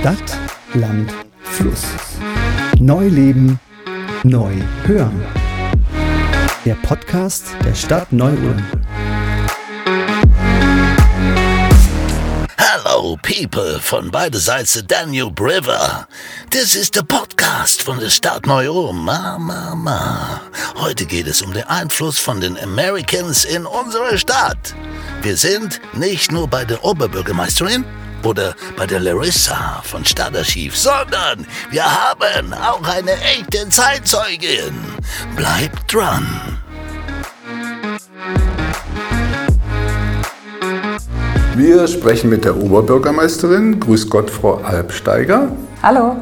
Stadt, Land, Fluss. Neu leben, neu hören. Der Podcast der Stadt Neu-Ulm. Hello, people von beide Seiten der Danube River. Das ist der Podcast von der Stadt Neu-Ulm. Ma, ma, ma. Heute geht es um den Einfluss von den Americans in unsere Stadt. Wir sind nicht nur bei der Oberbürgermeisterin oder bei der Larissa von Stadtarchiv, sondern wir haben auch eine echte Zeitzeugin. Bleibt dran. Wir sprechen mit der Oberbürgermeisterin. Grüß Gott, Frau Albsteiger. Hallo.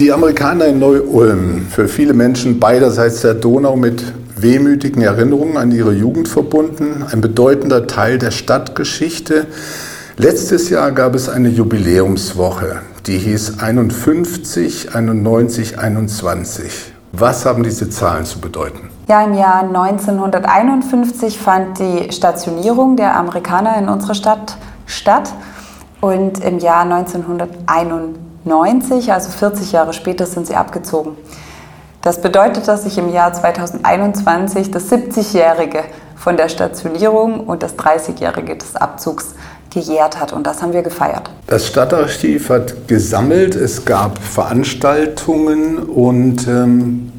Die Amerikaner in Neu-Ulm, für viele Menschen beiderseits der Donau mit wehmütigen Erinnerungen an ihre Jugend verbunden, ein bedeutender Teil der Stadtgeschichte. Letztes Jahr gab es eine Jubiläumswoche, die hieß 51, 91, 21. Was haben diese Zahlen zu bedeuten? Ja, im Jahr 1951 fand die Stationierung der Amerikaner in unserer Stadt statt und im Jahr 1991, also 40 Jahre später, sind sie abgezogen. Das bedeutet, dass sich im Jahr 2021 das 70-jährige von der Stationierung und das 30-jährige des Abzugs gejährt hat und das haben wir gefeiert. Das Stadtarchiv hat gesammelt, es gab Veranstaltungen und ähm,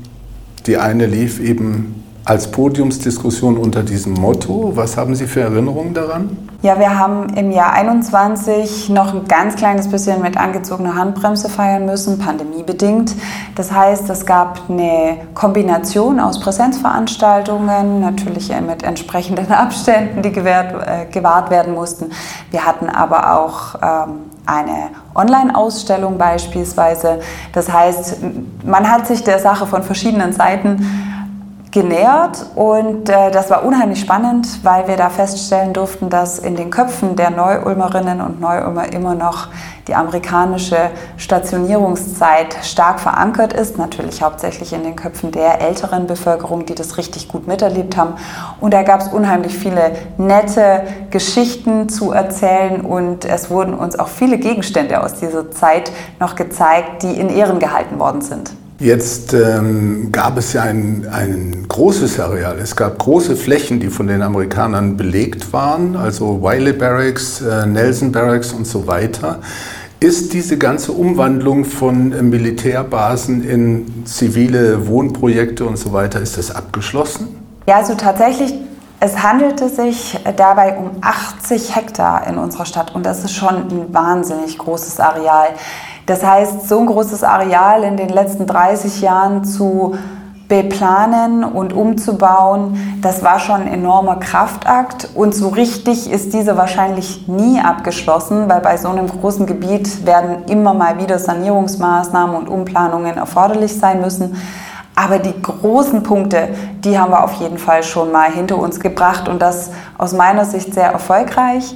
die eine lief eben als Podiumsdiskussion unter diesem Motto. Was haben Sie für Erinnerungen daran? Ja, wir haben im Jahr 21 noch ein ganz kleines bisschen mit angezogener Handbremse feiern müssen, pandemiebedingt. Das heißt, es gab eine Kombination aus Präsenzveranstaltungen, natürlich mit entsprechenden Abständen, die gewährt, äh, gewahrt werden mussten. Wir hatten aber auch ähm, eine Online-Ausstellung beispielsweise. Das heißt, man hat sich der Sache von verschiedenen Seiten genähert und äh, das war unheimlich spannend, weil wir da feststellen durften, dass in den Köpfen der Neu-Ulmerinnen und Neu-Ulmer immer noch die amerikanische Stationierungszeit stark verankert ist, natürlich hauptsächlich in den Köpfen der älteren Bevölkerung, die das richtig gut miterlebt haben. Und da gab es unheimlich viele nette Geschichten zu erzählen und es wurden uns auch viele Gegenstände aus dieser Zeit noch gezeigt, die in Ehren gehalten worden sind. Jetzt ähm, gab es ja ein, ein großes Areal. Es gab große Flächen, die von den Amerikanern belegt waren, also Wiley Barracks, äh, Nelson Barracks und so weiter. Ist diese ganze Umwandlung von äh, Militärbasen in zivile Wohnprojekte und so weiter, ist das abgeschlossen? Ja, also tatsächlich es handelte sich dabei um 80 Hektar in unserer Stadt und das ist schon ein wahnsinnig großes Areal. Das heißt, so ein großes Areal in den letzten 30 Jahren zu beplanen und umzubauen, das war schon ein enormer Kraftakt und so richtig ist diese wahrscheinlich nie abgeschlossen, weil bei so einem großen Gebiet werden immer mal wieder Sanierungsmaßnahmen und Umplanungen erforderlich sein müssen. Aber die großen Punkte, die haben wir auf jeden Fall schon mal hinter uns gebracht und das aus meiner Sicht sehr erfolgreich.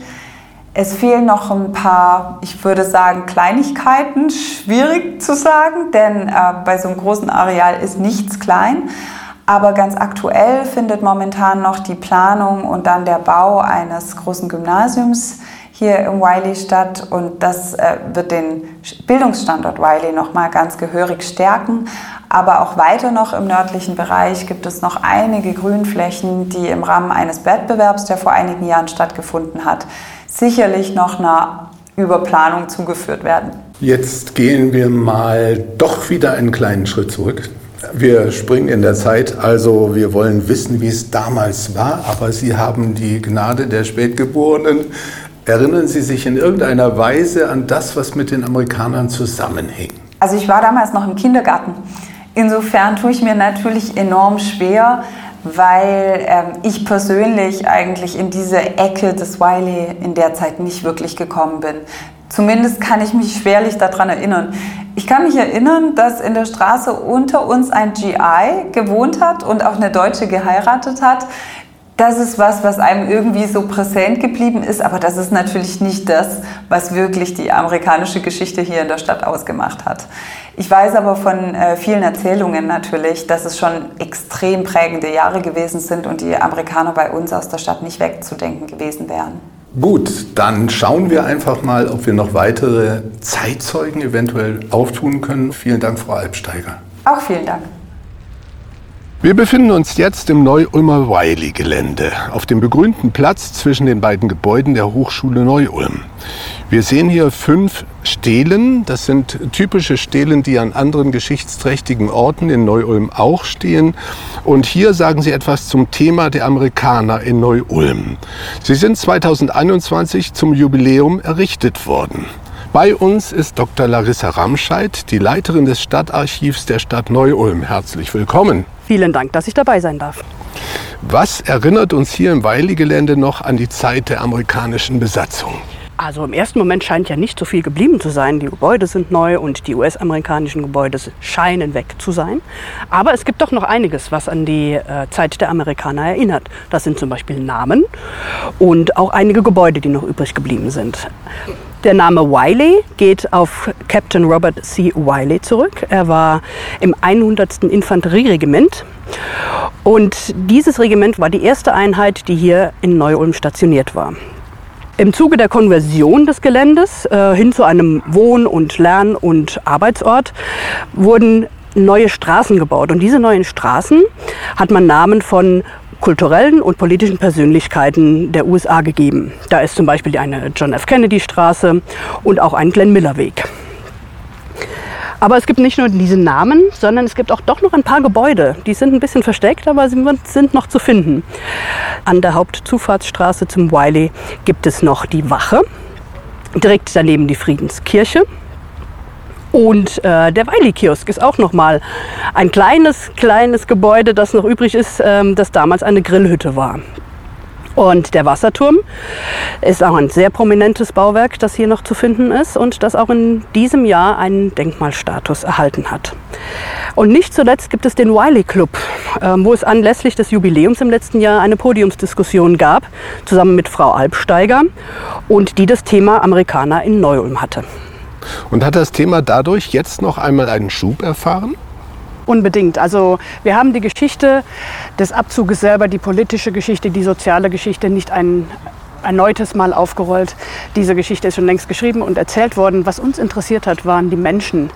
Es fehlen noch ein paar, ich würde sagen, Kleinigkeiten, schwierig zu sagen, denn äh, bei so einem großen Areal ist nichts klein. Aber ganz aktuell findet momentan noch die Planung und dann der Bau eines großen Gymnasiums hier im Wiley statt und das äh, wird den Bildungsstandort Wiley nochmal ganz gehörig stärken. Aber auch weiter noch im nördlichen Bereich gibt es noch einige Grünflächen, die im Rahmen eines Wettbewerbs, der vor einigen Jahren stattgefunden hat, sicherlich noch einer Überplanung zugeführt werden. Jetzt gehen wir mal doch wieder einen kleinen Schritt zurück. Wir springen in der Zeit, also wir wollen wissen, wie es damals war, aber Sie haben die Gnade der Spätgeborenen. Erinnern Sie sich in irgendeiner Weise an das, was mit den Amerikanern zusammenhing? Also ich war damals noch im Kindergarten. Insofern tue ich mir natürlich enorm schwer, weil ähm, ich persönlich eigentlich in diese Ecke des Wiley in der Zeit nicht wirklich gekommen bin. Zumindest kann ich mich schwerlich daran erinnern. Ich kann mich erinnern, dass in der Straße unter uns ein GI gewohnt hat und auch eine Deutsche geheiratet hat. Das ist was, was einem irgendwie so präsent geblieben ist, aber das ist natürlich nicht das, was wirklich die amerikanische Geschichte hier in der Stadt ausgemacht hat. Ich weiß aber von äh, vielen Erzählungen natürlich, dass es schon extrem prägende Jahre gewesen sind und die Amerikaner bei uns aus der Stadt nicht wegzudenken gewesen wären. Gut, dann schauen wir einfach mal, ob wir noch weitere Zeitzeugen eventuell auftun können. Vielen Dank, Frau Albsteiger. Auch vielen Dank. Wir befinden uns jetzt im Neu-Ulmer Wiley-Gelände, auf dem begrünten Platz zwischen den beiden Gebäuden der Hochschule Neu-Ulm. Wir sehen hier fünf Stelen. Das sind typische Stelen, die an anderen geschichtsträchtigen Orten in Neu-Ulm auch stehen. Und hier sagen Sie etwas zum Thema der Amerikaner in Neu-Ulm. Sie sind 2021 zum Jubiläum errichtet worden. Bei uns ist Dr. Larissa Ramscheid, die Leiterin des Stadtarchivs der Stadt Neu-Ulm. Herzlich willkommen. Vielen Dank, dass ich dabei sein darf. Was erinnert uns hier im Weili-Gelände noch an die Zeit der amerikanischen Besatzung? Also im ersten Moment scheint ja nicht so viel geblieben zu sein. Die Gebäude sind neu und die US-amerikanischen Gebäude scheinen weg zu sein. Aber es gibt doch noch einiges, was an die äh, Zeit der Amerikaner erinnert. Das sind zum Beispiel Namen und auch einige Gebäude, die noch übrig geblieben sind. Der Name Wiley geht auf Captain Robert C. Wiley zurück. Er war im 100. Infanterieregiment und dieses Regiment war die erste Einheit, die hier in Neu-Ulm stationiert war. Im Zuge der Konversion des Geländes äh, hin zu einem Wohn- und Lern- und Arbeitsort wurden neue Straßen gebaut. Und diese neuen Straßen hat man Namen von kulturellen und politischen Persönlichkeiten der USA gegeben. Da ist zum Beispiel eine John F. Kennedy Straße und auch ein Glenn Miller Weg. Aber es gibt nicht nur diese Namen, sondern es gibt auch doch noch ein paar Gebäude. Die sind ein bisschen versteckt, aber sie sind noch zu finden. An der Hauptzufahrtsstraße zum Wiley gibt es noch die Wache. Direkt daneben die Friedenskirche. Und äh, der Weili-Kiosk ist auch noch mal ein kleines, kleines Gebäude, das noch übrig ist, ähm, das damals eine Grillhütte war. Und der Wasserturm ist auch ein sehr prominentes Bauwerk, das hier noch zu finden ist und das auch in diesem Jahr einen Denkmalstatus erhalten hat. Und nicht zuletzt gibt es den Wiley Club, ähm, wo es anlässlich des Jubiläums im letzten Jahr eine Podiumsdiskussion gab, zusammen mit Frau Albsteiger und die das Thema Amerikaner in Neu-Ulm hatte. Und hat das Thema dadurch jetzt noch einmal einen Schub erfahren? Unbedingt. Also wir haben die Geschichte des Abzuges selber, die politische Geschichte, die soziale Geschichte nicht ein erneutes Mal aufgerollt. Diese Geschichte ist schon längst geschrieben und erzählt worden. Was uns interessiert hat, waren die Menschen.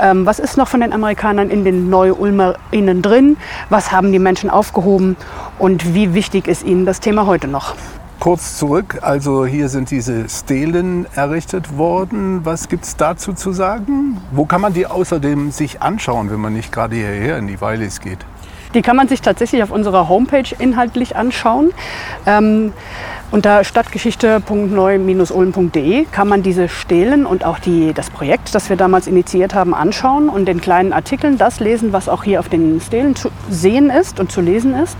Ähm, was ist noch von den Amerikanern in den Neu-Ulmer*innen drin? Was haben die Menschen aufgehoben? Und wie wichtig ist ihnen das Thema heute noch? Kurz zurück. Also hier sind diese Stelen errichtet worden. Was gibt es dazu zu sagen? Wo kann man die außerdem sich anschauen, wenn man nicht gerade hierher in die Weilis geht? Die kann man sich tatsächlich auf unserer Homepage inhaltlich anschauen. Ähm, unter stadtgeschichte.neu-ulm.de kann man diese Stelen und auch die, das Projekt, das wir damals initiiert haben, anschauen und den kleinen Artikeln das lesen, was auch hier auf den Stelen zu sehen ist und zu lesen ist.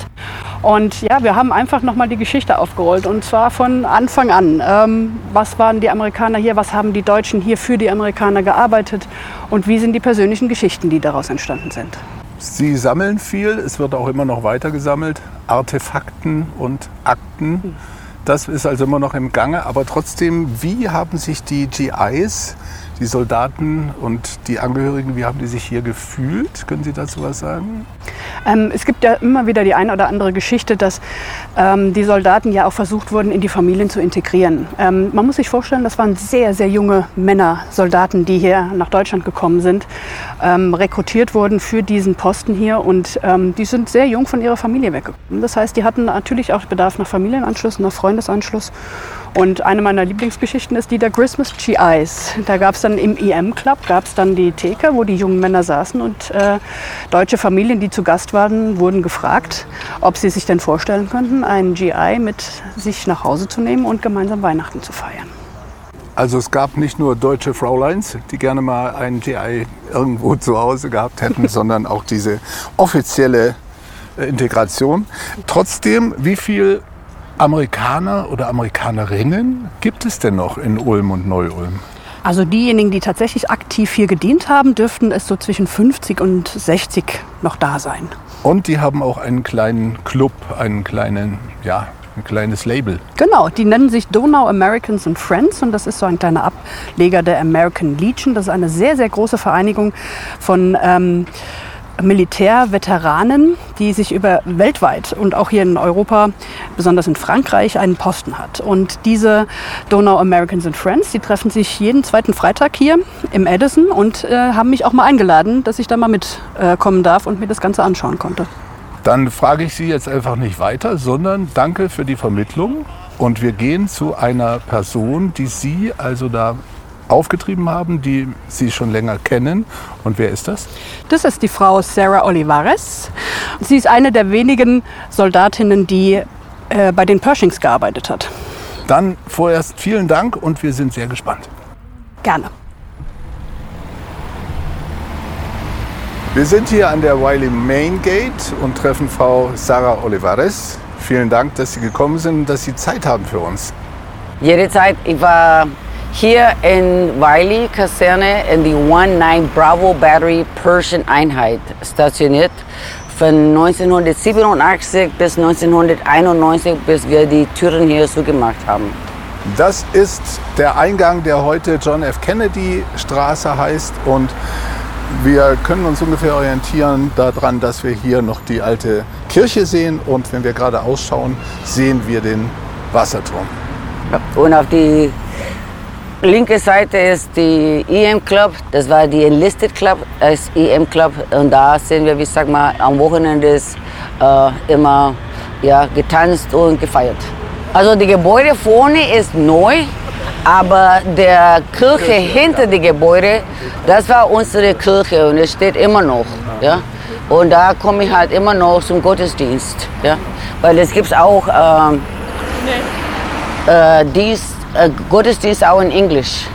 Und ja, wir haben einfach nochmal die Geschichte aufgerollt und zwar von Anfang an. Ähm, was waren die Amerikaner hier? Was haben die Deutschen hier für die Amerikaner gearbeitet? Und wie sind die persönlichen Geschichten, die daraus entstanden sind? Sie sammeln viel, es wird auch immer noch weiter gesammelt, Artefakten und Akten. Das ist also immer noch im Gange, aber trotzdem, wie haben sich die GIs die Soldaten und die Angehörigen, wie haben die sich hier gefühlt? Können Sie dazu was sagen? Ähm, es gibt ja immer wieder die eine oder andere Geschichte, dass ähm, die Soldaten ja auch versucht wurden, in die Familien zu integrieren. Ähm, man muss sich vorstellen, das waren sehr, sehr junge Männer, Soldaten, die hier nach Deutschland gekommen sind, ähm, rekrutiert wurden für diesen Posten hier und ähm, die sind sehr jung von ihrer Familie weggekommen. Das heißt, die hatten natürlich auch Bedarf nach Familienanschluss, nach Freundesanschluss. Und eine meiner Lieblingsgeschichten ist die der Christmas GIs. Da gab es dann im EM Club gab es dann die Theke, wo die jungen Männer saßen und äh, deutsche Familien, die zu Gast waren, wurden gefragt, ob sie sich denn vorstellen könnten, einen GI mit sich nach Hause zu nehmen und gemeinsam Weihnachten zu feiern. Also es gab nicht nur deutsche Frauleins, die gerne mal einen GI irgendwo zu Hause gehabt hätten, sondern auch diese offizielle äh, Integration. Trotzdem, wie viel Amerikaner oder Amerikanerinnen gibt es denn noch in Ulm und Neu-Ulm? Also diejenigen, die tatsächlich aktiv hier gedient haben, dürften es so zwischen 50 und 60 noch da sein. Und die haben auch einen kleinen Club, einen kleinen, ja, ein kleines Label. Genau, die nennen sich Donau Americans and Friends und das ist so ein kleiner Ableger der American Legion. Das ist eine sehr, sehr große Vereinigung von ähm, Militärveteranen, die sich über weltweit und auch hier in Europa, besonders in Frankreich, einen Posten hat. Und diese Donau Americans and Friends, die treffen sich jeden zweiten Freitag hier im Edison und äh, haben mich auch mal eingeladen, dass ich da mal mitkommen äh, darf und mir das Ganze anschauen konnte. Dann frage ich Sie jetzt einfach nicht weiter, sondern danke für die Vermittlung. Und wir gehen zu einer Person, die Sie also da aufgetrieben haben, die Sie schon länger kennen. Und wer ist das? Das ist die Frau Sarah Olivares. Sie ist eine der wenigen Soldatinnen, die äh, bei den Pershings gearbeitet hat. Dann vorerst vielen Dank und wir sind sehr gespannt. Gerne. Wir sind hier an der Wiley Main Gate und treffen Frau Sarah Olivares. Vielen Dank, dass Sie gekommen sind und dass Sie Zeit haben für uns. Jederzeit. Ich war hier in Wiley Kaserne in die 19 Bravo Battery Persian Einheit stationiert. Von 1987 bis 1991, bis wir die Türen hier zugemacht haben. Das ist der Eingang, der heute John F. Kennedy Straße heißt und wir können uns ungefähr orientieren daran, dass wir hier noch die alte Kirche sehen und wenn wir gerade ausschauen, sehen wir den Wasserturm. Und auf die linke Seite ist die EM Club, das war die Enlisted Club, das EM Club und da sehen wir, wie sag mal, am Wochenende ist, äh, immer ja, getanzt und gefeiert. Also die Gebäude vorne ist neu, aber der Kirche hinter dem Gebäude, das war unsere Kirche und es steht immer noch. Ja? Und da komme ich halt immer noch zum Gottesdienst. Ja? Weil es gibt auch ähm, äh, Dienst, äh, Gottesdienst auch in Englisch.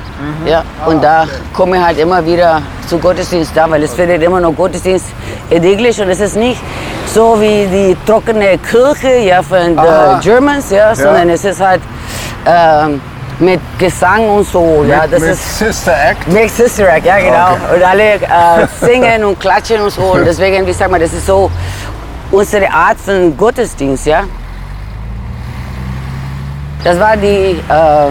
Ja? Und da komme ich halt immer wieder zu Gottesdienst da, weil es findet immer noch Gottesdienst in Englisch und es ist nicht so wie die trockene Kirche ja, von den. Germans, ja, sondern es ist halt ähm, mit Gesang und so. ja, mit, das mit ist Sister Act. Make Sister Act, ja genau. Okay. Und alle äh, singen und klatschen und so. Und deswegen, wie sag mal, das ist so unsere Art von Gottesdienst, ja. Das war die äh,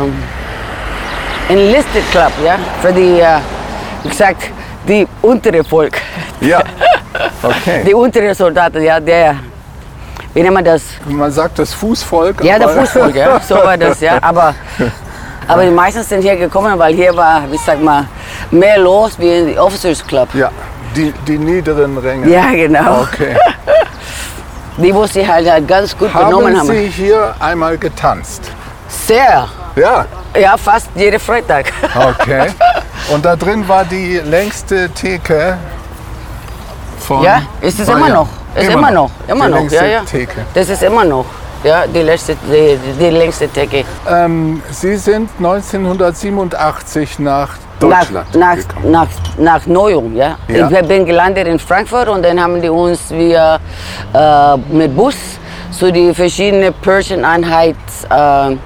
Enlisted Club, ja, für die, äh, wie gesagt, die untere Volk. Ja, okay. Die untere Soldaten, ja, der, wie nennt man das? Man sagt das Fußvolk. Ja, der Fußvolk, ja, so war das, ja. Aber, aber die meisten sind hier gekommen, weil hier war, wie sag mal, mehr los wie in die Officers Club. Ja, die, die niederen Ränge. Ja, genau. Okay. Die, wo sie halt, halt ganz gut benommen Haben haben. Sie hier einmal getanzt? Sehr. Ja, Ja, fast jeden Freitag. okay. Und da drin war die längste Theke von Ja, ist es immer noch. Ist immer noch. Immer die noch. längste Ja, ja. Theke. Das ist immer noch. Ja, die, letzte, die, die längste Decke. Ähm, Sie sind 1987 nach Nach, Deutschland nach, gekommen. nach, nach Neum, ja. Ja. Ich bin gelandet in Frankfurt und dann haben die uns wir, äh, mit Bus zu die verschiedenen Persian-Einheits äh,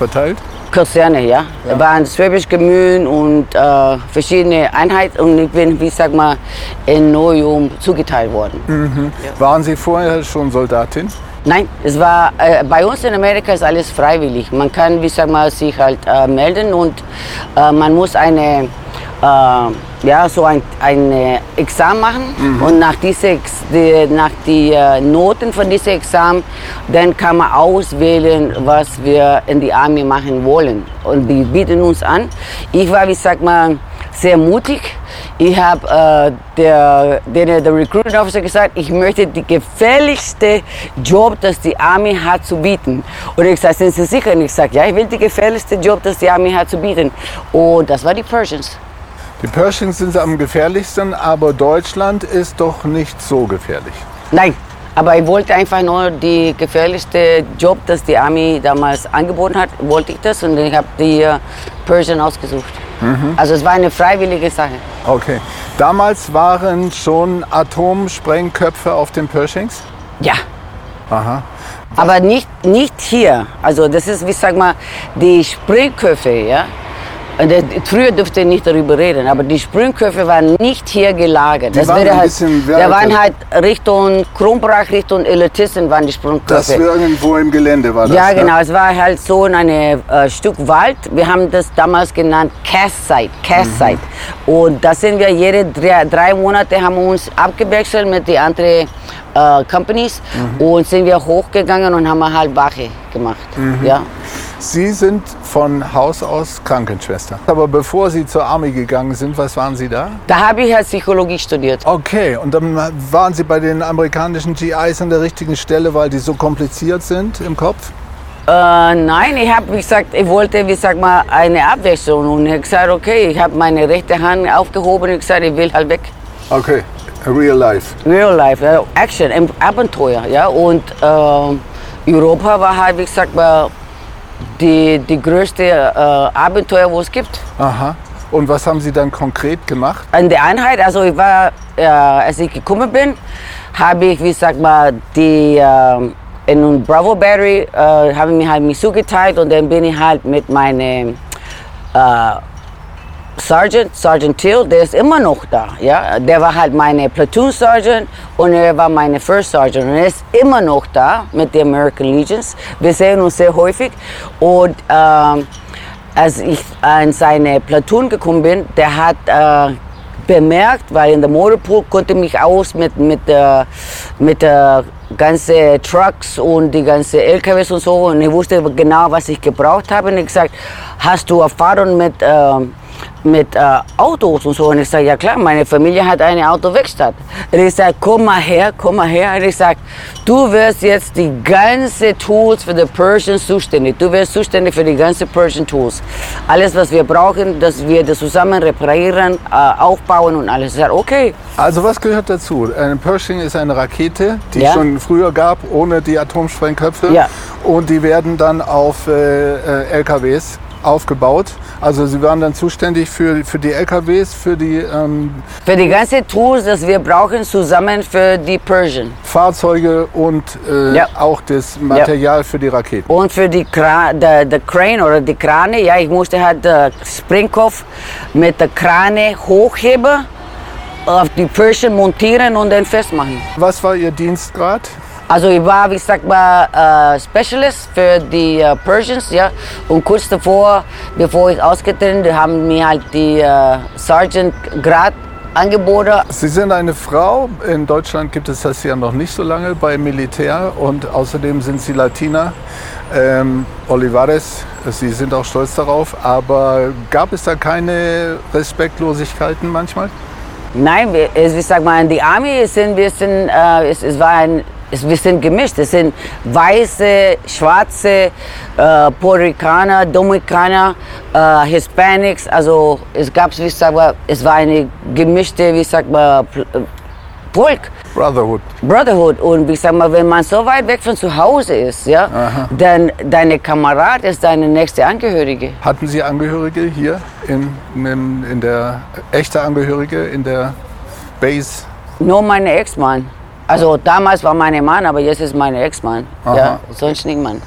Verteilt? Kaserne, ja. Da waren Schwäbisch Gemühn und äh, verschiedene Einheiten und ich bin, wie sag mal, in Neum zugeteilt worden. Waren Sie vorher schon Soldatin? Nein, es war äh, bei uns in Amerika ist alles freiwillig. Man kann, wie sag mal, sich halt äh, melden und äh, man muss eine äh, ja so ein, ein äh, Examen machen und nach diese die, nach die äh, Noten von diesem Examen dann kann man auswählen, was wir in die Armee machen wollen und die bieten uns an. Ich war, wie sag mal, sehr mutig. Ich habe äh, der, der, der Recruiting Officer gesagt, ich möchte die gefährlichste Job, das die Army hat zu bieten. Und ich gesagt, sind Sie sicher? Und ich sage, ja, ich will die gefährlichste Job, das die Army hat zu bieten. Und das war die Persians. Die Pershings sind am gefährlichsten, aber Deutschland ist doch nicht so gefährlich. Nein, aber ich wollte einfach nur die gefährlichste Job, das die Army damals angeboten hat, wollte ich das und ich habe die äh, Persian ausgesucht. Also es war eine freiwillige Sache. Okay. Damals waren schon Atomsprengköpfe auf den Pershings? Ja. Aha. Aber nicht, nicht hier. Also das ist, wie sag mal, die Sprengköpfe, ja. Und das, früher dürfte ich nicht darüber reden, aber die Sprühköpfe waren nicht hier gelagert. Waren ein halt, weiter. waren halt Richtung Kronbrach, Richtung Elitisten waren die Sprühköpfe. Das irgendwo im Gelände war das. Ja, ne? genau. Es war halt so ein äh, Stück Wald. Wir haben das damals genannt Cast Site. Cast Site. Und da sind wir jede drei, drei Monate haben uns abgewechselt mit den anderen äh, Companies und sind wir hochgegangen und haben halt Wache gemacht. Ja. Sie sind von Haus aus Krankenschwester. Aber bevor Sie zur Army gegangen sind, was waren Sie da? Da habe ich halt Psychologie studiert. Okay, und dann waren Sie bei den amerikanischen GIs an der richtigen Stelle, weil die so kompliziert sind im Kopf? Äh, nein, ich habe, wie gesagt, ich wollte, wie sag mal, eine Abwechslung und ich habe gesagt, okay, ich habe meine rechte Hand aufgehoben und gesagt, ich will halt weg. Okay, real life. Real Life, ja, Action, Ab- Abenteuer, ja. Und äh, Europa war halt, wie gesagt, mal die, die größte äh, Abenteuer, wo es gibt. Aha. Und was haben Sie dann konkret gemacht? In der Einheit, also ich war, äh, als ich gekommen bin, habe ich, wie sag mal, die äh, in Bravo Battery äh, haben mir halt mich zugeteilt und dann bin ich halt mit meinem äh, Sergeant, Sergeant Till, der ist immer noch da. Ja? Der war halt meine Platoon Sergeant und er war meine First Sergeant. Und er ist immer noch da mit den American Legions. Wir sehen uns sehr häufig. Und ähm, als ich in seine Platoon gekommen bin, der hat äh, bemerkt, weil in der Motorpool konnte mich aus mit, mit, äh, mit äh, ganzen Trucks und die ganzen LKWs und so. Und ich wusste genau, was ich gebraucht habe. Und ich gesagt, hast du Erfahrung mit, äh, mit äh, Autos und so? Und ich sage, ja klar, meine Familie hat eine Autowerkstatt. Und ich sage, komm mal her, komm mal her. Und ich sage, du wirst jetzt die ganze Tools für die Persian zuständig. Du wirst zuständig für die ganzen Persian Tools. Alles, was wir brauchen, dass wir das zusammen reparieren, äh, aufbauen und alles. Ich sage, okay. Also was gehört dazu? Ein Pershing ist eine Rakete, die Ja. schon früher gab, ohne die Atomsprengköpfe. Ja. Und die werden dann auf äh, äh, LKWs aufgebaut. Also sie waren dann zuständig für, für die LKWs, für die ähm, Für die ganzen Tools, das wir brauchen, zusammen für die Persian. Fahrzeuge und äh, Ja. auch das Material für die Raketen. Und für die Kra der, der Crane oder die Krane, ja, ich musste halt den Springkopf mit der Krane hochheben, auf die Persian montieren und dann festmachen. Was war Ihr Dienstgrad? Also ich war, wie gesagt, mal äh, Specialist für die äh, Persians, ja. Und kurz davor, bevor ich ausgetreten, bin, haben mir halt die äh, Sergeant Grad angeboten. Sie sind eine Frau. In Deutschland gibt es das ja noch nicht so lange beim Militär und außerdem sind Sie Latina. Ähm, Olivares, Sie sind auch stolz darauf, aber gab es da keine Respektlosigkeiten manchmal? Nein, wir, es, ich sag mal, in die Army sind wir sind, äh, es, es war ein, es, wir sind gemischt. Es sind weiße, schwarze, äh, Puerto Ricaner, Dominikaner, äh, Hispanics. Also es gab, wie ich sag mal, es war eine gemischte, wie ich sag mal, äh, Volk. Brotherhood. Brotherhood und ich sag mal, wenn man so weit weg von zu Hause ist, ja, dann deine Kamerad ist deine nächste Angehörige. Hatten Sie Angehörige hier in, in, in der echte Angehörige in der Base? Nur meine Ex-Mann. Also damals war mein Mann, aber jetzt ist mein Ex-Mann. Ja, sonst niemand.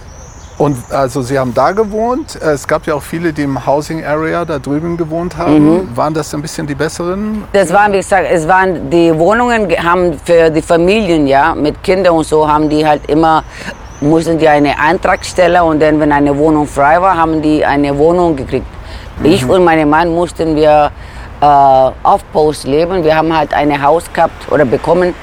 Und also Sie haben da gewohnt. Es gab ja auch viele, die im Housing Area da drüben gewohnt haben. Waren das ein bisschen die besseren? Das waren, wie gesagt, es waren die Wohnungen ge- haben für die Familien, ja, mit Kindern und so haben die halt immer mussten die eine Antrag stellen und dann, wenn eine Wohnung frei war, haben die eine Wohnung gekriegt. Ich und mein Mann mussten wir äh, auf Post leben. Wir haben halt ein Haus gehabt oder bekommen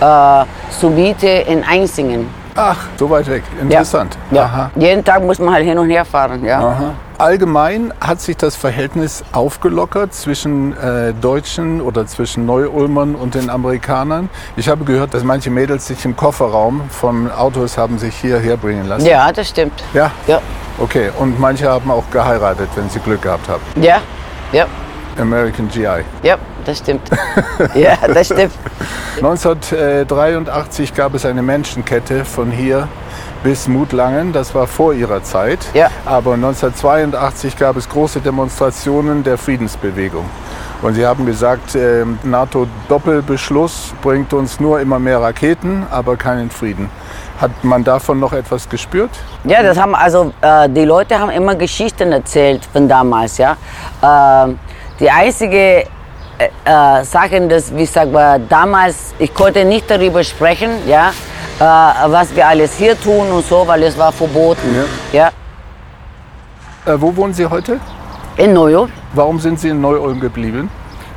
äh, zur Miete in Einsingen. Ach, so weit weg. Interessant. Ja. Aha. Jeden Tag muss man halt hin und her fahren. Ja. Aha. Allgemein hat sich das Verhältnis aufgelockert zwischen äh, Deutschen oder zwischen Neu-Ulmern und den Amerikanern. Ich habe gehört, dass manche Mädels sich im Kofferraum von Autos haben sich hierher bringen lassen. ja, das stimmt. Ja? Ja, Okay. Und manche haben auch geheiratet, wenn sie Glück gehabt haben. ja, ja. American GI. Ja, das stimmt. ja, das stimmt. 1983 gab es eine Menschenkette von hier bis Mutlangen. Das war vor ihrer Zeit. Ja. Aber 1982 gab es große Demonstrationen der Friedensbewegung. Und sie haben gesagt, äh, NATO-Doppelbeschluss bringt uns nur immer mehr Raketen, aber keinen Frieden. Hat man davon noch etwas gespürt? Ja, das haben also äh, die Leute haben immer Geschichten erzählt von damals, ja. Äh, die einzige äh, äh, Sache, dass wie sag mal, damals ich konnte nicht darüber sprechen, ja, äh, was wir alles hier tun und so, weil es war verboten, ja. Äh, wo wohnen Sie heute? In Neu-Ulm. Warum sind Sie in Neu-Ulm geblieben?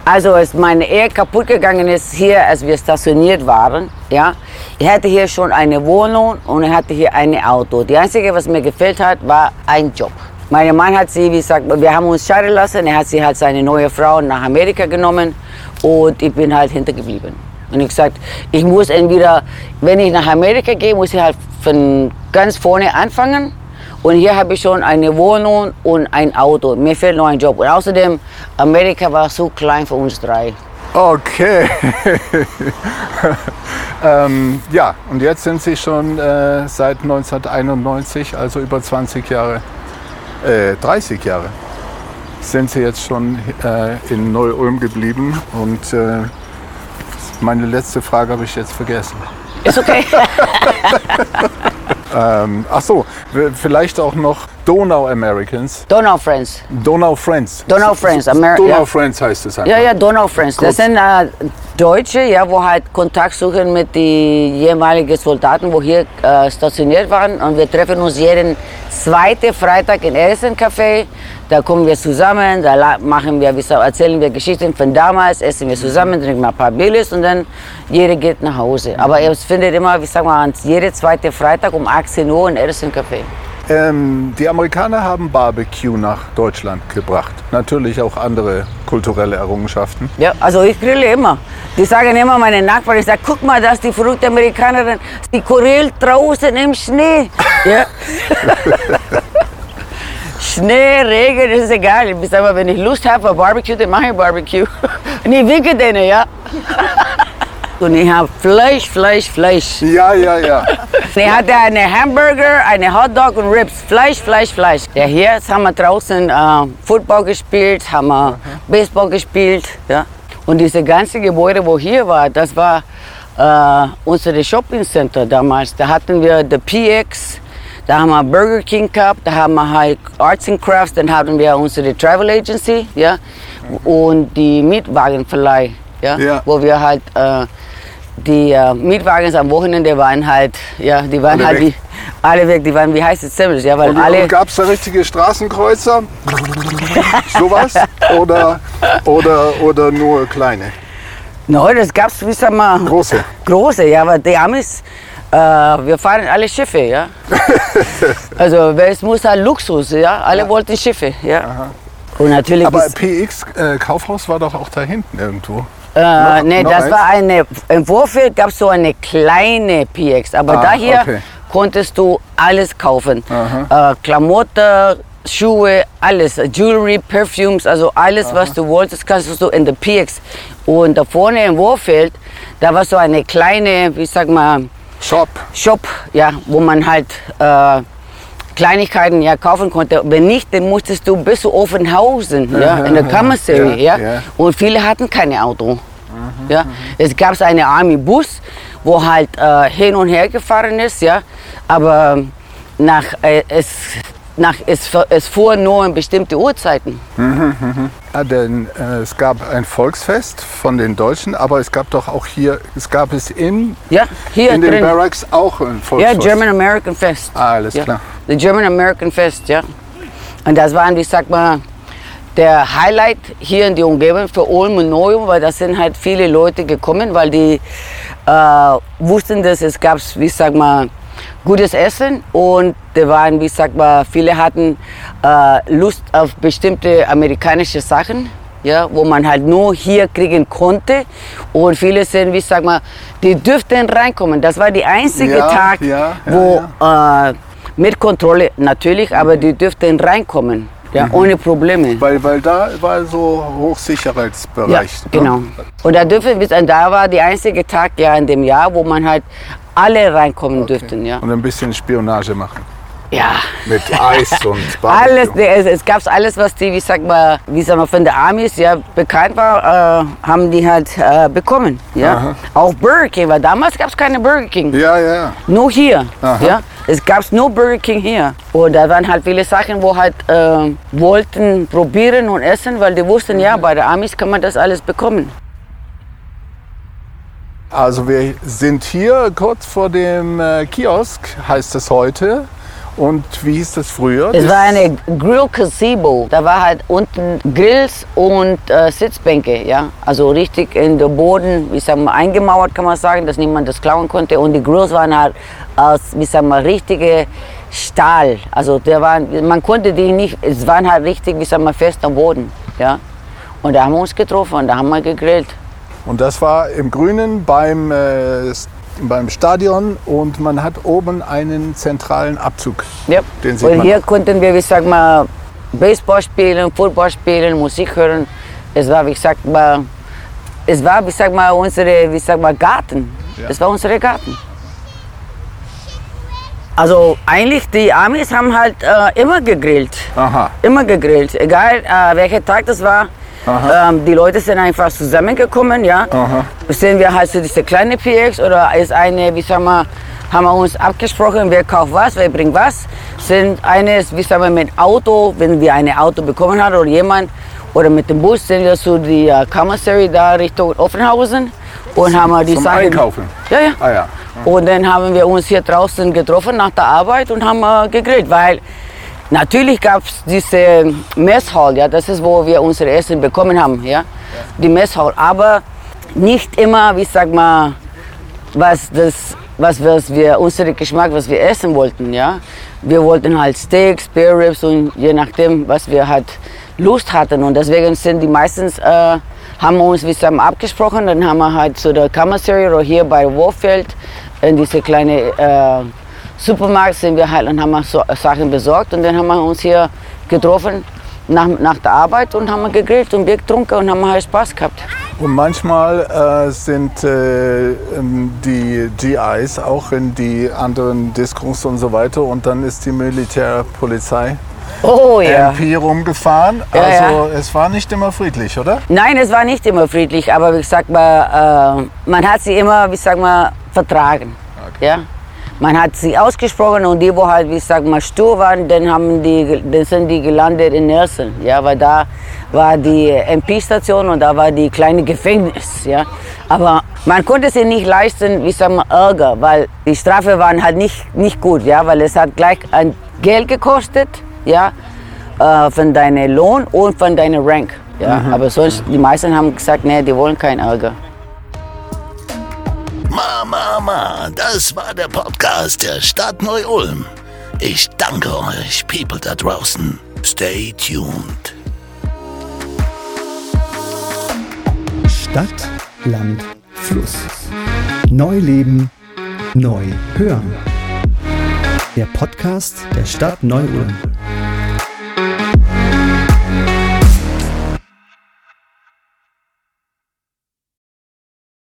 Also als meine Ehe kaputt gegangen ist hier, als wir stationiert waren, ja, ich hatte hier schon eine Wohnung und ich hatte hier ein Auto. Die einzige, was mir gefehlt hat, war ein Job. Mein Mann hat sie, wie gesagt, wir haben uns scheiden lassen. Er hat sie halt seine neue Frau nach Amerika genommen und ich bin halt hintergeblieben. Und ich gesagt, ich muss entweder, wenn ich nach Amerika gehe, muss ich halt von ganz vorne anfangen. Und hier habe ich schon eine Wohnung und ein Auto. Mir fehlt noch ein Job. Und außerdem, Amerika war so klein für uns drei. Okay. ähm, ja, und jetzt sind Sie schon äh, seit 1991, also über 20 Jahre, äh, 30 Jahre, sind Sie jetzt schon äh, in Neu-Ulm geblieben. Und äh, meine letzte Frage habe ich jetzt vergessen. Ist okay. Ähm, ach so, vielleicht auch noch Donau Americans. Donau Friends. Donau Friends. Donau Friends, Ameri- Donau ja. Friends heißt es einfach. Ja, ja, Donau Friends. Gut. Das sind äh, Deutsche, ja, wo halt Kontakt suchen mit den jeweiligen Soldaten, wo hier äh, stationiert waren. Und wir treffen uns jeden zweiten Freitag in Edison Café. Da kommen wir zusammen, da machen wir, erzählen wir Geschichten von damals, essen wir zusammen, trinken mal ein paar Billys und dann jeder geht nach Hause. Aber es findet immer, wie sagen wir, jeden zweiten Freitag um 18 Uhr in Edison Café. Ähm, die Amerikaner haben Barbecue nach Deutschland gebracht. Natürlich auch andere kulturelle Errungenschaften. Ja, also ich grille immer. Die sagen immer, meine Nachbarn, ich sage, guck mal, das ist die verrückte Amerikanerin, die grillt draußen im Schnee. Ja. Schnee, Regen, das ist egal. Ich sag mal, wenn ich Lust habe auf Barbecue, dann mache ich Barbecue. Und ich winke denen, ja. Und ich habe Fleisch, Fleisch, Fleisch. Ja, ja, ja. Ich hatte eine Hamburger, eine Hotdog und Ribs. Fleisch, Fleisch, Fleisch. Ja, hier haben wir draußen äh, Football gespielt, haben wir Baseball gespielt. Ja. Und diese ganze Gebäude, wo hier war, das war äh, unser Shopping Center damals. Da hatten wir the PX, da haben wir Burger King gehabt, da haben wir halt Arts and Crafts, dann hatten wir unsere Travel Agency, ja, und die Mietwagenverleih, ja, Ja. wo wir halt äh, die äh, Mietwagen am Wochenende waren halt, ja, die waren Alle halt weg. wie alle weg, die waren wie heiße Semmels, ja, weil Und, alle und gab es da richtige Straßenkreuzer? Sowas? Oder, oder, oder nur kleine? No, das gab's, wie sag mal, Große. große, ja, aber die Amis, äh, wir fahren alle Schiffe, ja. also es muss halt Luxus, ja, alle wollten Schiffe, ja. Und natürlich Aber PX äh, Kaufhaus war doch auch da hinten irgendwo. Äh, nee, das eins? war eine, im Vorfeld gab es so eine kleine PX, aber Ah, da hier okay. konntest du alles kaufen. Aha. Äh, Klamotten, Schuhe, alles, Jewelry, Perfumes, also alles, was du wolltest, kannst du in der PX. Und da vorne im Vorfeld, da war so eine kleine, wie sag mal, Shop. Shop, ja, wo man halt äh, Kleinigkeiten ja kaufen konnte. Wenn nicht, dann musstest du bis zu Offenhausen, ja, in der Commissary, Ja, ja. Und viele hatten kein Auto. Ja. Es gab einen Army-Bus, wo halt äh, hin und her gefahren ist, ja, aber nach, äh, es, nach, es, es fuhr nur in bestimmte Uhrzeiten. Ja, denn äh, es gab ein Volksfest von den Deutschen, aber es gab doch auch hier, es gab es in, Ja, hier in den. Barracks auch ein Ja, Volksfest. German American Fest. Ah, alles ja. klar. The German American Fest, ja. Und das war, wie sagt man, der Highlight hier in die Umgebung für Ulm und Neu, weil da sind halt viele Leute gekommen, weil die äh, wussten, dass es gab, wie sagt man, gutes Essen und da waren, wie sagt man, viele hatten äh, Lust auf bestimmte amerikanische Sachen. Ja, wo man halt nur hier kriegen konnte und viele sind, wie sag mal, die dürften reinkommen. Das war der einzige Ja, Tag, ja, ja, wo Äh, mit Kontrolle natürlich, aber die dürften reinkommen. Ja, ohne Probleme. Weil, weil da war so Hochsicherheitsbereich. Ja, ne? genau. Und da dürfen wir, da war der einzige Tag ja in dem Jahr, wo man halt alle reinkommen dürften, ja. Und ein bisschen Spionage machen. Ja. Mit Eis und Alles, Barbecue. es, es gab alles, was die, wie sag mal, wie sag mal, von der Amis ja bekannt war, äh, haben die halt äh, bekommen. Ja? Aha. Auch Burger King, weil damals gab es keine Burger King. Ja, ja. Nur hier. Aha. Ja? Es gab nur Burger King hier. Und da waren halt viele Sachen, wo halt äh, wollten probieren und essen, weil die wussten, ja, bei der Amis kann man das alles bekommen. Also wir sind hier kurz vor dem äh, Kiosk, heißt es heute. Und wie hieß das früher? Es Das- war eine Grill Gazebo. Da war halt unten Grills und äh, Sitzbänke, ja. Also richtig in den Boden, wie sagen wir, eingemauert kann man sagen, dass niemand das klauen konnte. Und die Grills waren halt aus, wie sagen wir, richtige Stahl. Also der waren, man konnte die nicht, es waren halt richtig, wie sagen wir, fest am Boden, ja. Und da haben wir uns getroffen und da haben wir gegrillt. Und das war im Grünen beim, äh, beim Stadion und man hat oben einen zentralen Abzug. Ja. Den sieht Und man hier auch. konnten wir, wie sag mal, Baseball spielen, Football spielen, Musik hören. Es war, wie sag mal, es war, wie sag mal, unsere, wie sag mal, Garten. Es war unsere Garten. Also eigentlich, die Amis haben halt äh, immer gegrillt. Aha. Immer gegrillt. Egal äh, welcher Tag das war. Ähm, die Leute sind einfach zusammengekommen, ja. Aha. Sind wir halt so diese kleine PX oder ist eine, wie sagen wir, haben wir uns abgesprochen, wer kauft was, wer bringt was. Sind eines, wie sagen wir, mit Auto, wenn wir ein Auto bekommen haben oder jemand, oder mit dem Bus sind wir zu die äh, Commissary da Richtung Offenhausen und haben wir die Zum Sachen. Einkaufen? Ja, ja. Ah ja. Und dann haben wir uns hier draußen getroffen nach der Arbeit und haben äh, gegrillt, weil natürlich gab es diese Messhall, ja, das ist, wo wir unser Essen bekommen haben, ja, die Messhall, aber nicht immer, wie sag mal, was das, was, was wir, unsere Geschmack, was wir essen wollten, ja. Wir wollten halt Steaks, Spare Ribs und je nachdem, was wir halt Lust hatten. Und deswegen sind die meistens, äh, haben wir uns wie sagen, abgesprochen, dann haben wir halt zu der Commissary oder hier bei Wolfeld in diese kleine äh, Supermarkt sind wir halt und haben wir so, Sachen besorgt und dann haben wir uns hier getroffen nach, nach der Arbeit und haben gegrillt und Bier getrunken und haben halt Spaß gehabt. Und manchmal äh, sind äh, ähm, die GIs auch in die anderen Diskos und so weiter und dann ist die Militärpolizei Oh ja. MP rumgefahren. Ja, also es war nicht immer friedlich, oder? Nein, es war nicht immer friedlich, aber wie gesagt, mal, äh, man hat sie immer, wie sag mal, vertragen. Ja? Man hat sie ausgesprochen und die, wo halt, wie sag mal, stur waren, dann, haben die, dann sind die gelandet in Nelson. Ja, weil da war die MP-Station und da war die kleine Gefängnis. Ja? Aber man konnte sie nicht leisten, wie sag mal, Ärger, weil die Strafe waren halt nicht, nicht gut, ja? weil es hat gleich ein Geld gekostet, ja? äh, von deinem Lohn und von deinem Rank. Ja, aber sonst, die meisten haben gesagt, nee, die wollen keinen Ärger. Mama, Mama, das war der Podcast der Stadt Neu-Ulm. Ich danke euch, People da draußen. Stay tuned. Stadt, Land, Fluss. Neu leben, neu hören. Der Podcast der Stadt Neu-Ulm.